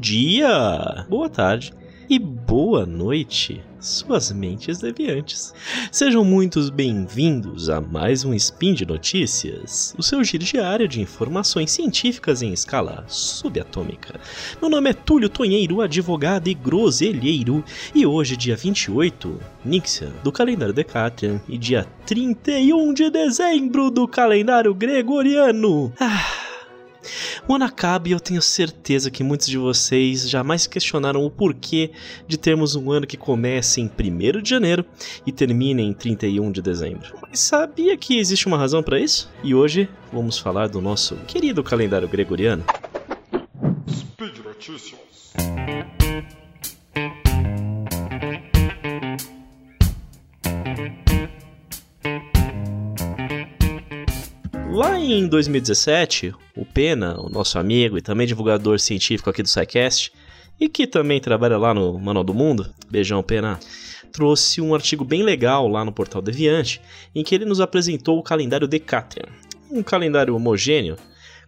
dia, boa tarde e boa noite, suas mentes deviantes. Sejam muitos bem-vindos a mais um Spin de Notícias, o seu giro diário de informações científicas em escala subatômica. Meu nome é Túlio Tonheiro, advogado e groselheiro, e hoje, dia 28, Nixia, do calendário Decatrian, e dia 31 de dezembro do calendário Gregoriano. Ah o ano acaba e eu tenho certeza que muitos de vocês jamais questionaram o porquê de termos um ano que começa em 1 de janeiro e termina em 31 de dezembro. Mas sabia que existe uma razão para isso? E hoje vamos falar do nosso querido calendário gregoriano. Speed Notícias. Em 2017, o Pena, o nosso amigo e também divulgador científico aqui do SciCast, e que também trabalha lá no Manual do Mundo, beijão Pena, trouxe um artigo bem legal lá no portal Deviante, em que ele nos apresentou o calendário Decatrian, um calendário homogêneo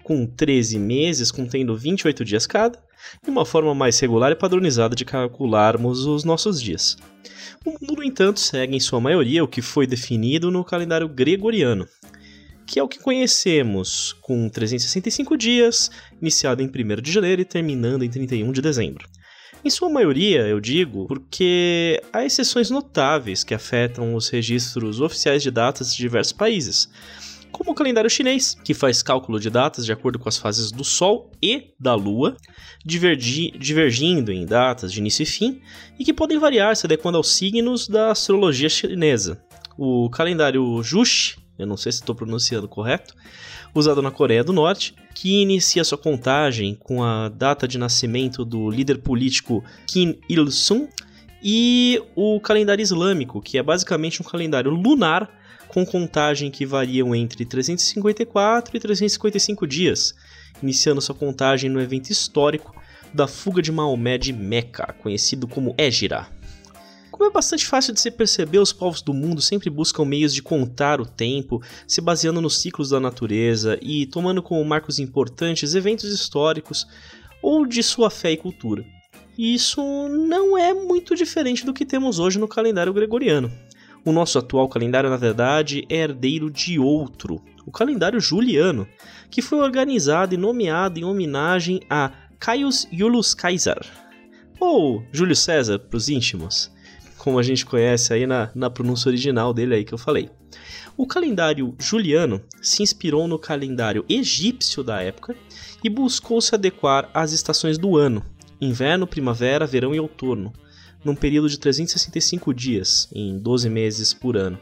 com 13 meses contendo 28 dias cada, e uma forma mais regular e padronizada de calcularmos os nossos dias. O mundo, no entanto, segue em sua maioria o que foi definido no calendário gregoriano, que é o que conhecemos, com 365 dias, iniciado em 1 de janeiro e terminando em 31 de dezembro. Em sua maioria, eu digo, porque há exceções notáveis que afetam os registros oficiais de datas de diversos países, como o calendário chinês, que faz cálculo de datas de acordo com as fases do Sol e da Lua, divergi divergindo em datas de início e fim, e que podem variar se adequando aos signos da astrologia chinesa. O calendário Juche eu não sei se estou pronunciando correto, usado na Coreia do Norte, que inicia sua contagem com a data de nascimento do líder político Kim Il-sung, e o calendário islâmico, que é basicamente um calendário lunar com contagem que variam entre 354 e 355 dias, iniciando sua contagem no evento histórico da fuga de Maomé de Meca, conhecido como Égira. Como é bastante fácil de se perceber, os povos do mundo sempre buscam meios de contar o tempo, se baseando nos ciclos da natureza e tomando como marcos importantes eventos históricos ou de sua fé e cultura. E isso não é muito diferente do que temos hoje no calendário gregoriano. O nosso atual calendário, na verdade, é herdeiro de outro, o calendário juliano, que foi organizado e nomeado em homenagem a Caius Iulius Caesar, ou Júlio César para os íntimos como a gente conhece aí na, na pronúncia original dele aí que eu falei. O calendário juliano se inspirou no calendário egípcio da época e buscou se adequar às estações do ano, inverno, primavera, verão e outono, num período de 365 dias, em 12 meses por ano.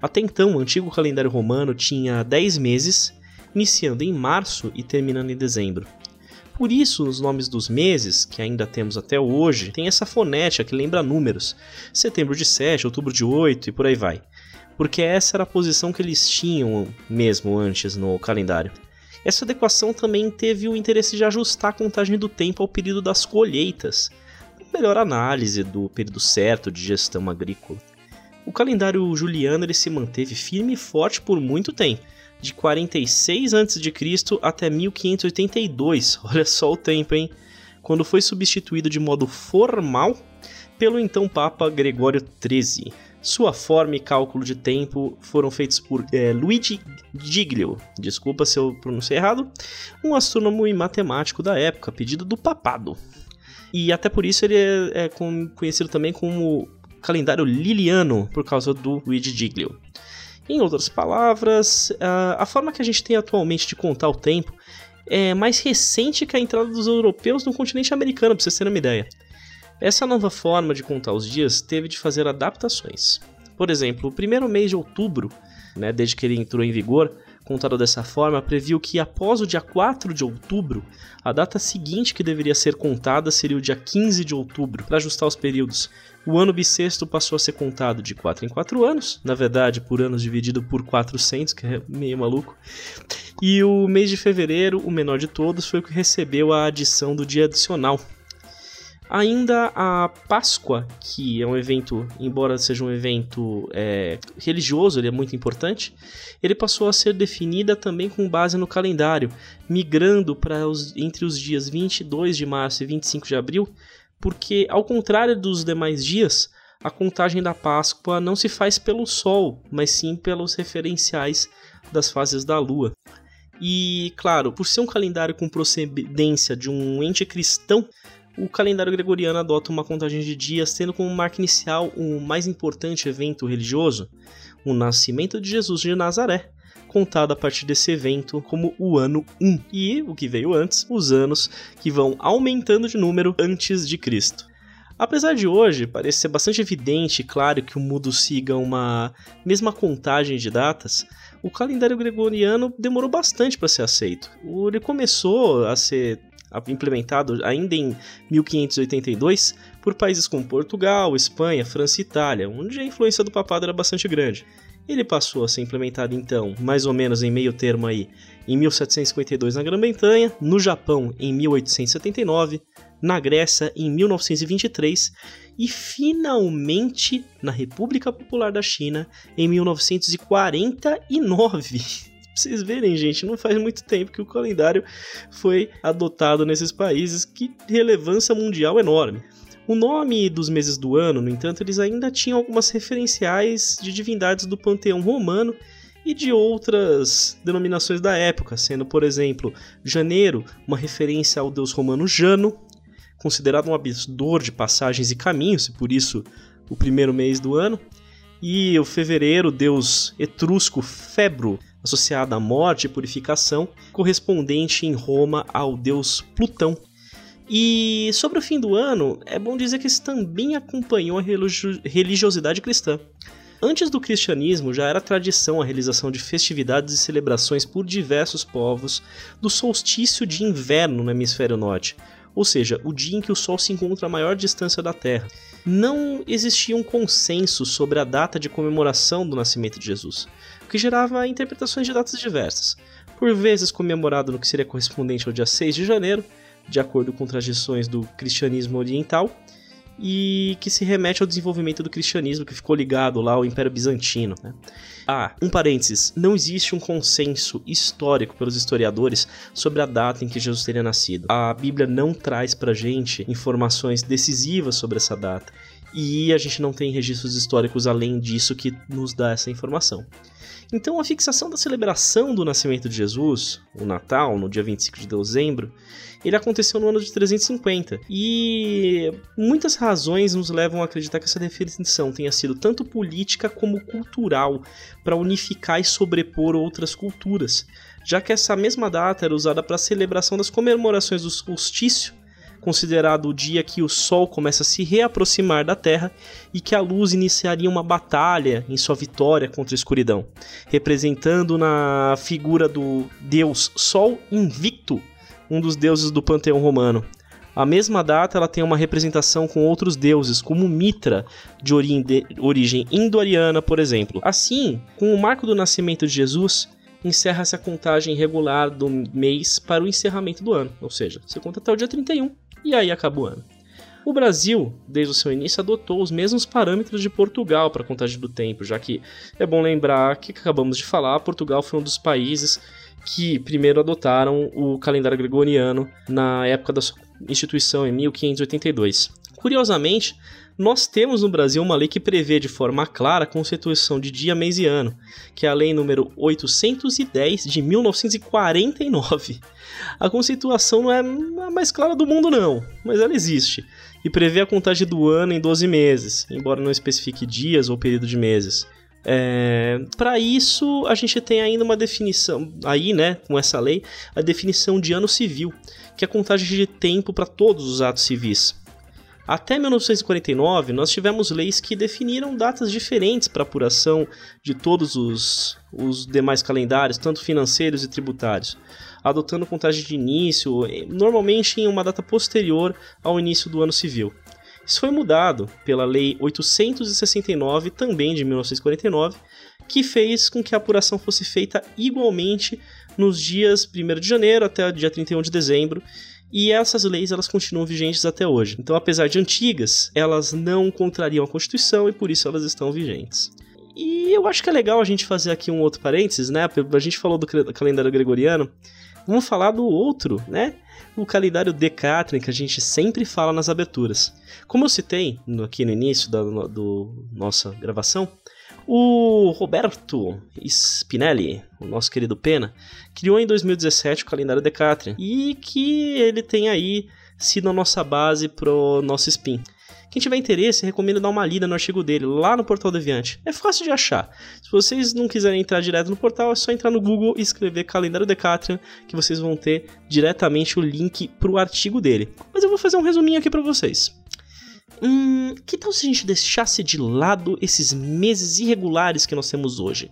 Até então, o antigo calendário romano tinha 10 meses, iniciando em março e terminando em dezembro. Por isso, os nomes dos meses, que ainda temos até hoje, tem essa fonética que lembra números. Setembro de 7, outubro de 8 e por aí vai. Porque essa era a posição que eles tinham mesmo antes no calendário. Essa adequação também teve o interesse de ajustar a contagem do tempo ao período das colheitas, melhor análise do período certo de gestão agrícola. O calendário juliano ele se manteve firme e forte por muito tempo, de 46 a.C. até 1582. Olha só o tempo, hein? Quando foi substituído de modo formal pelo então Papa Gregório XIII. Sua forma e cálculo de tempo foram feitos por é, Luigi Giglio, desculpa se eu pronunciei errado, um astrônomo e matemático da época, pedido do papado. E até por isso ele é, é conhecido também como calendário liliano, por causa do Luigi Giglio. Em outras palavras, a forma que a gente tem atualmente de contar o tempo é mais recente que a entrada dos europeus no continente americano, para vocês terem uma ideia. Essa nova forma de contar os dias teve de fazer adaptações. Por exemplo, o primeiro mês de outubro, né, desde que ele entrou em vigor, contado dessa forma, previu que após o dia 4 de outubro, a data seguinte que deveria ser contada seria o dia 15 de outubro, para ajustar os períodos. O ano bissexto passou a ser contado de 4 em 4 anos, na verdade, por anos dividido por 400, que é meio maluco. E o mês de fevereiro, o menor de todos, foi o que recebeu a adição do dia adicional. Ainda a Páscoa, que é um evento, embora seja um evento é, religioso, ele é muito importante, ele passou a ser definida também com base no calendário, migrando para os, entre os dias 22 de março e 25 de abril, porque, ao contrário dos demais dias, a contagem da Páscoa não se faz pelo Sol, mas sim pelos referenciais das fases da Lua. E, claro, por ser um calendário com procedência de um ente cristão, o calendário gregoriano adota uma contagem de dias, tendo como marca inicial o mais importante evento religioso, o nascimento de Jesus de Nazaré, contado a partir desse evento como o ano 1, e o que veio antes, os anos que vão aumentando de número antes de Cristo. Apesar de hoje parecer bastante evidente e claro que o mundo siga uma mesma contagem de datas, o calendário gregoriano demorou bastante para ser aceito. Ele começou a ser implementado ainda em 1582 por países como Portugal, Espanha, França e Itália, onde a influência do papado era bastante grande. Ele passou a ser implementado então, mais ou menos em meio termo aí, em 1752 na Grã-Bretanha, no Japão em 1879, na Grécia em 1923 e finalmente na República Popular da China em 1949. Vocês verem, gente, não faz muito tempo que o calendário foi adotado nesses países, que relevância mundial enorme. O nome dos meses do ano, no entanto, eles ainda tinham algumas referenciais de divindades do panteão romano e de outras denominações da época, sendo, por exemplo, janeiro, uma referência ao deus romano Jano, considerado um abridor de passagens e caminhos, e por isso o primeiro mês do ano, e o fevereiro, deus etrusco Febro, associado à morte e purificação, correspondente em Roma ao deus Plutão. E sobre o fim do ano, é bom dizer que isso também acompanhou a religiosidade cristã. Antes do cristianismo, já era tradição a realização de festividades e celebrações por diversos povos do solstício de inverno no hemisfério norte, ou seja, o dia em que o Sol se encontra a maior distância da Terra. Não existia um consenso sobre a data de comemoração do nascimento de Jesus, o que gerava interpretações de datas diversas, por vezes comemorado no que seria correspondente ao dia 6 de janeiro, de acordo com tradições do cristianismo oriental, e que se remete ao desenvolvimento do cristianismo que ficou ligado lá ao Império Bizantino. Né? Ah, um parênteses: não existe um consenso histórico pelos historiadores sobre a data em que Jesus teria nascido. A Bíblia não traz pra gente informações decisivas sobre essa data. E a gente não tem registros históricos além disso que nos dá essa informação. Então, a fixação da celebração do nascimento de Jesus, o Natal, no dia 25 de dezembro, ele aconteceu no ano de 350. E muitas razões nos levam a acreditar que essa definição tenha sido tanto política como cultural, para unificar e sobrepor outras culturas, já que essa mesma data era usada para a celebração das comemorações do solstício considerado o dia que o Sol começa a se reaproximar da Terra e que a luz iniciaria uma batalha em sua vitória contra a escuridão, representando na figura do deus Sol invicto, um dos deuses do panteão romano. A mesma data ela tem uma representação com outros deuses, como Mitra, de origem indo-ariana, por exemplo. Assim, com o marco do nascimento de Jesus, encerra-se a contagem regular do mês para o encerramento do ano, ou seja, você conta até o dia 31 e aí acaba o ano. O Brasil, desde o seu início, adotou os mesmos parâmetros de Portugal para a contagem do tempo, já que é bom lembrar que acabamos de falar, Portugal foi um dos países que primeiro adotaram o calendário gregoriano na época da sua instituição, em 1582. Curiosamente, nós temos no Brasil uma lei que prevê de forma clara a constituição de dia, mês e ano, que é a lei número 810 de 1949. A constituição não é a mais clara do mundo não, mas ela existe e prevê a contagem do ano em 12 meses, embora não especifique dias ou período de meses. É, para isso, a gente tem ainda uma definição, aí, né, com essa lei, a definição de ano civil, que é a contagem de tempo para todos os atos civis. Até 1949, nós tivemos leis que definiram datas diferentes para apuração de todos os, os demais calendários, tanto financeiros e tributários, adotando contagem de início, normalmente em uma data posterior ao início do ano civil. Isso foi mudado pela Lei 869, também de 1949, que fez com que a apuração fosse feita igualmente nos dias 1 de janeiro até o dia 31 de dezembro, E essas leis elas continuam vigentes até hoje. Então, apesar de antigas, elas não contrariam a Constituição e por isso elas estão vigentes. E eu acho que é legal a gente fazer aqui um outro parênteses, né? A gente falou do calendário gregoriano. Vamos falar do outro, né? O calendário Decatrian, que a gente sempre fala nas aberturas. Como eu citei aqui no início da do nossa gravação, o Roberto Spinelli, o nosso querido Pena, criou em 2017 o calendário Decatrian e que ele tem aí sido a nossa base pro nosso spin. Quem tiver interesse, recomendo dar uma lida no artigo dele, lá no Portal Deviante. É fácil de achar. Se vocês não quiserem entrar direto no portal, é só entrar no Google e escrever Calendário Decatrian, que vocês vão ter diretamente o link pro artigo dele. Mas eu vou fazer um resuminho aqui para vocês. Hum, que tal se a gente deixasse de lado esses meses irregulares que nós temos hoje?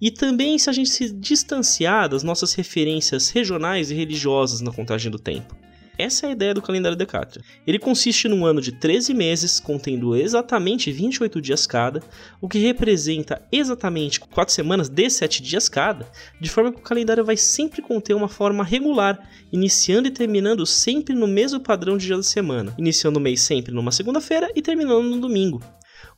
E também se a gente se distanciar das nossas referências regionais e religiosas na contagem do tempo. Essa é a ideia do calendário Decatrian. Ele consiste num ano de 13 meses, contendo exatamente 28 dias cada, o que representa exatamente 4 semanas de 7 dias cada, de forma que o calendário vai sempre conter uma forma regular, iniciando e terminando sempre no mesmo padrão de dia da semana, iniciando o mês sempre numa segunda-feira e terminando no domingo.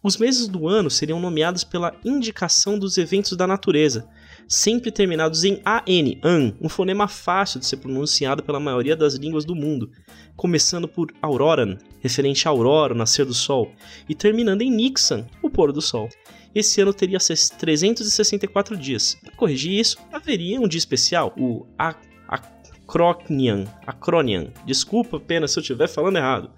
Os meses do ano seriam nomeados pela indicação dos eventos da natureza, sempre terminados em AN, an, um fonema fácil de ser pronunciado pela maioria das línguas do mundo, começando por Auroran, referente a aurora, o nascer do sol, e terminando em Nixon, o pôr do sol. Esse ano teria 364 dias. Para corrigir isso, haveria um dia especial, o Acronian, Acronian. Desculpa apenas se eu estiver falando errado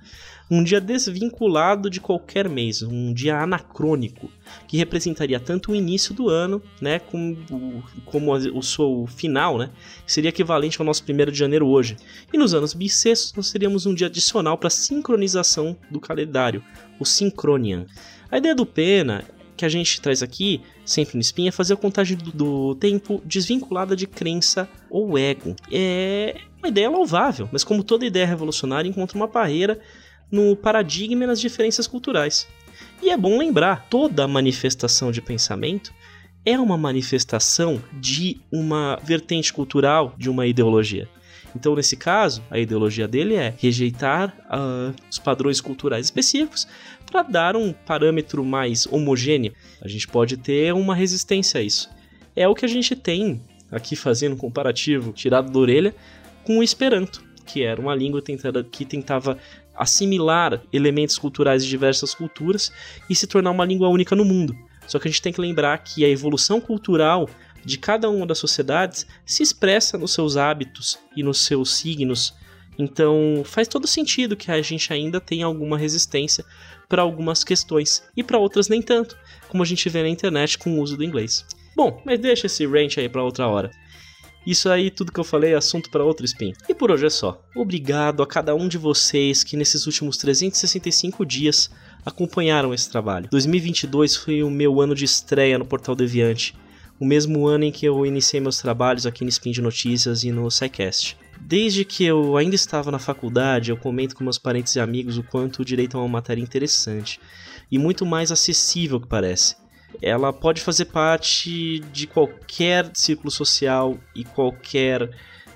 um dia desvinculado de qualquer mês, um dia anacrônico, que representaria tanto o início do ano, né, como, o, como o seu final, né, seria equivalente ao nosso 1 de janeiro hoje. E nos anos bissextos nós teríamos um dia adicional para sincronização do calendário, o Synchronian. A ideia do Pena que a gente traz aqui, sempre no Spin, é fazer a contagem do, do, tempo desvinculada de crença ou ego. É uma ideia louvável, mas como toda ideia revolucionária, encontra uma barreira no paradigma e nas diferenças culturais. E é bom lembrar, toda manifestação de pensamento é uma manifestação de uma vertente cultural, de uma ideologia. Então, nesse caso, a ideologia dele é rejeitar uh, os padrões culturais específicos para dar um parâmetro mais homogêneo. A gente pode ter uma resistência a isso. É o que a gente tem aqui fazendo um comparativo tirado da orelha com o Esperanto, que era uma língua tentada, que tentava assimilar elementos culturais de diversas culturas e se tornar uma língua única no mundo. Só que a gente tem que lembrar que a evolução cultural de cada uma das sociedades se expressa nos seus hábitos e nos seus signos. Então faz todo sentido que a gente ainda tenha alguma resistência para algumas questões e para outras nem tanto, como a gente vê na internet com o uso do inglês. Bom, mas deixa esse ranch aí para outra hora. Isso aí, tudo que eu falei é assunto para outro spin. E por hoje é só. Obrigado a cada um de vocês que nesses últimos 365 dias acompanharam esse trabalho. 2022 foi o meu ano de estreia no Portal Deviante, o mesmo ano em que eu iniciei meus trabalhos aqui no Spin de Notícias e no SciCast. Desde que eu ainda estava na faculdade, eu comento com meus parentes e amigos o quanto o direito é uma matéria interessante e muito mais acessível que parece ela pode fazer parte de qualquer círculo social e qualquer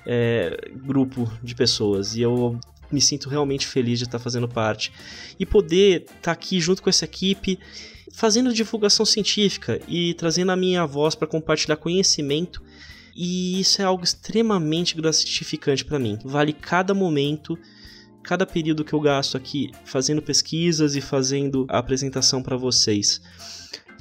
é, grupo de pessoas. E eu me sinto realmente feliz de estar fazendo parte. E poder estar aqui junto com essa equipe, fazendo divulgação científica e trazendo a minha voz para compartilhar conhecimento. E isso é algo extremamente gratificante para mim. Vale cada momento cada período que eu gasto aqui fazendo pesquisas e fazendo a apresentação para vocês.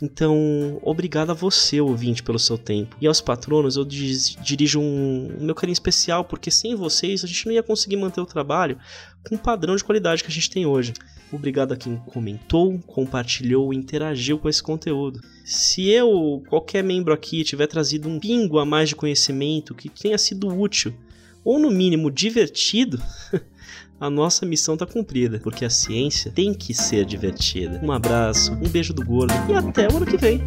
Então, obrigado a você, ouvinte, pelo seu tempo. E aos patronos, eu dirijo um, meu carinho especial, porque sem vocês a gente não ia conseguir manter o trabalho com o padrão de qualidade que a gente tem hoje. Obrigado a quem comentou, compartilhou interagiu com esse conteúdo. Se eu, qualquer membro aqui, tiver trazido um pingo a mais de conhecimento que tenha sido útil, ou no mínimo divertido, a nossa missão está cumprida, porque a ciência tem que ser divertida. Um abraço, um beijo do gordo e até o ano que vem.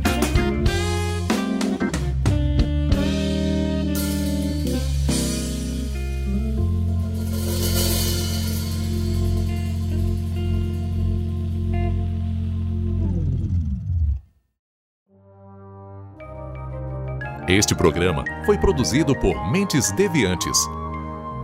Este programa foi produzido por Mentes Deviantes